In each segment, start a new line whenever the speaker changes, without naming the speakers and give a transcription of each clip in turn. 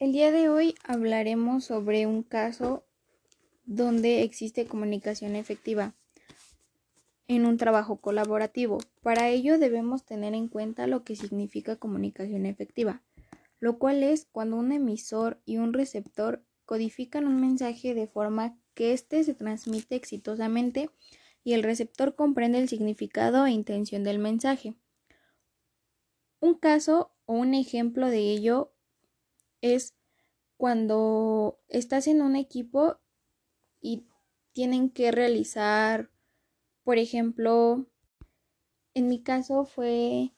El día de hoy hablaremos sobre un caso donde existe comunicación efectiva en un trabajo colaborativo. Para ello debemos tener en cuenta lo que significa comunicación efectiva, lo cual es cuando un emisor y un receptor codifican un mensaje de forma que éste se transmite exitosamente y el receptor comprende el significado e intención del mensaje. Un caso o un ejemplo de ello es cuando estás en un equipo y tienen que realizar, por ejemplo, en mi caso fue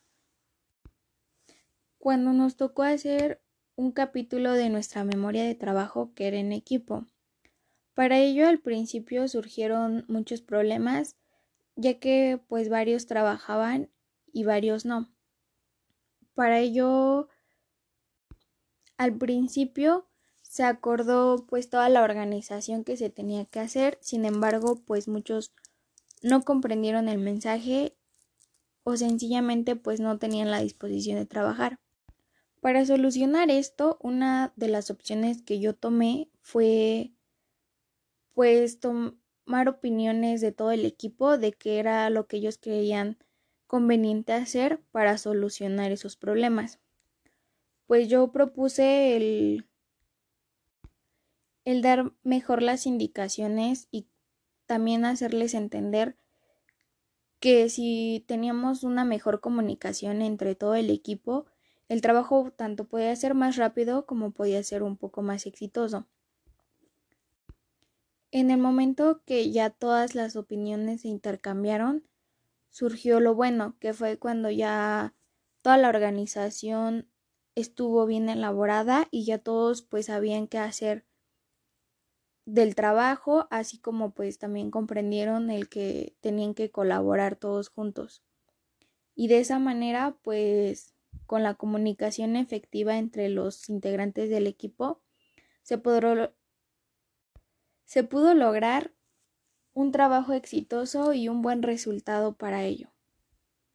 cuando nos tocó hacer un capítulo de nuestra memoria de trabajo que era en equipo. Para ello al principio surgieron muchos problemas, ya que pues varios trabajaban y varios no. Para ello al principio se acordó pues toda la organización que se tenía que hacer, sin embargo pues muchos no comprendieron el mensaje o sencillamente pues no tenían la disposición de trabajar. Para solucionar esto, una de las opciones que yo tomé fue pues tomar opiniones de todo el equipo de qué era lo que ellos creían conveniente hacer para solucionar esos problemas pues yo propuse el, el dar mejor las indicaciones y también hacerles entender que si teníamos una mejor comunicación entre todo el equipo, el trabajo tanto podía ser más rápido como podía ser un poco más exitoso. En el momento que ya todas las opiniones se intercambiaron, surgió lo bueno, que fue cuando ya toda la organización estuvo bien elaborada y ya todos pues sabían qué hacer del trabajo, así como pues también comprendieron el que tenían que colaborar todos juntos. Y de esa manera pues con la comunicación efectiva entre los integrantes del equipo se, se pudo lograr un trabajo exitoso y un buen resultado para ello.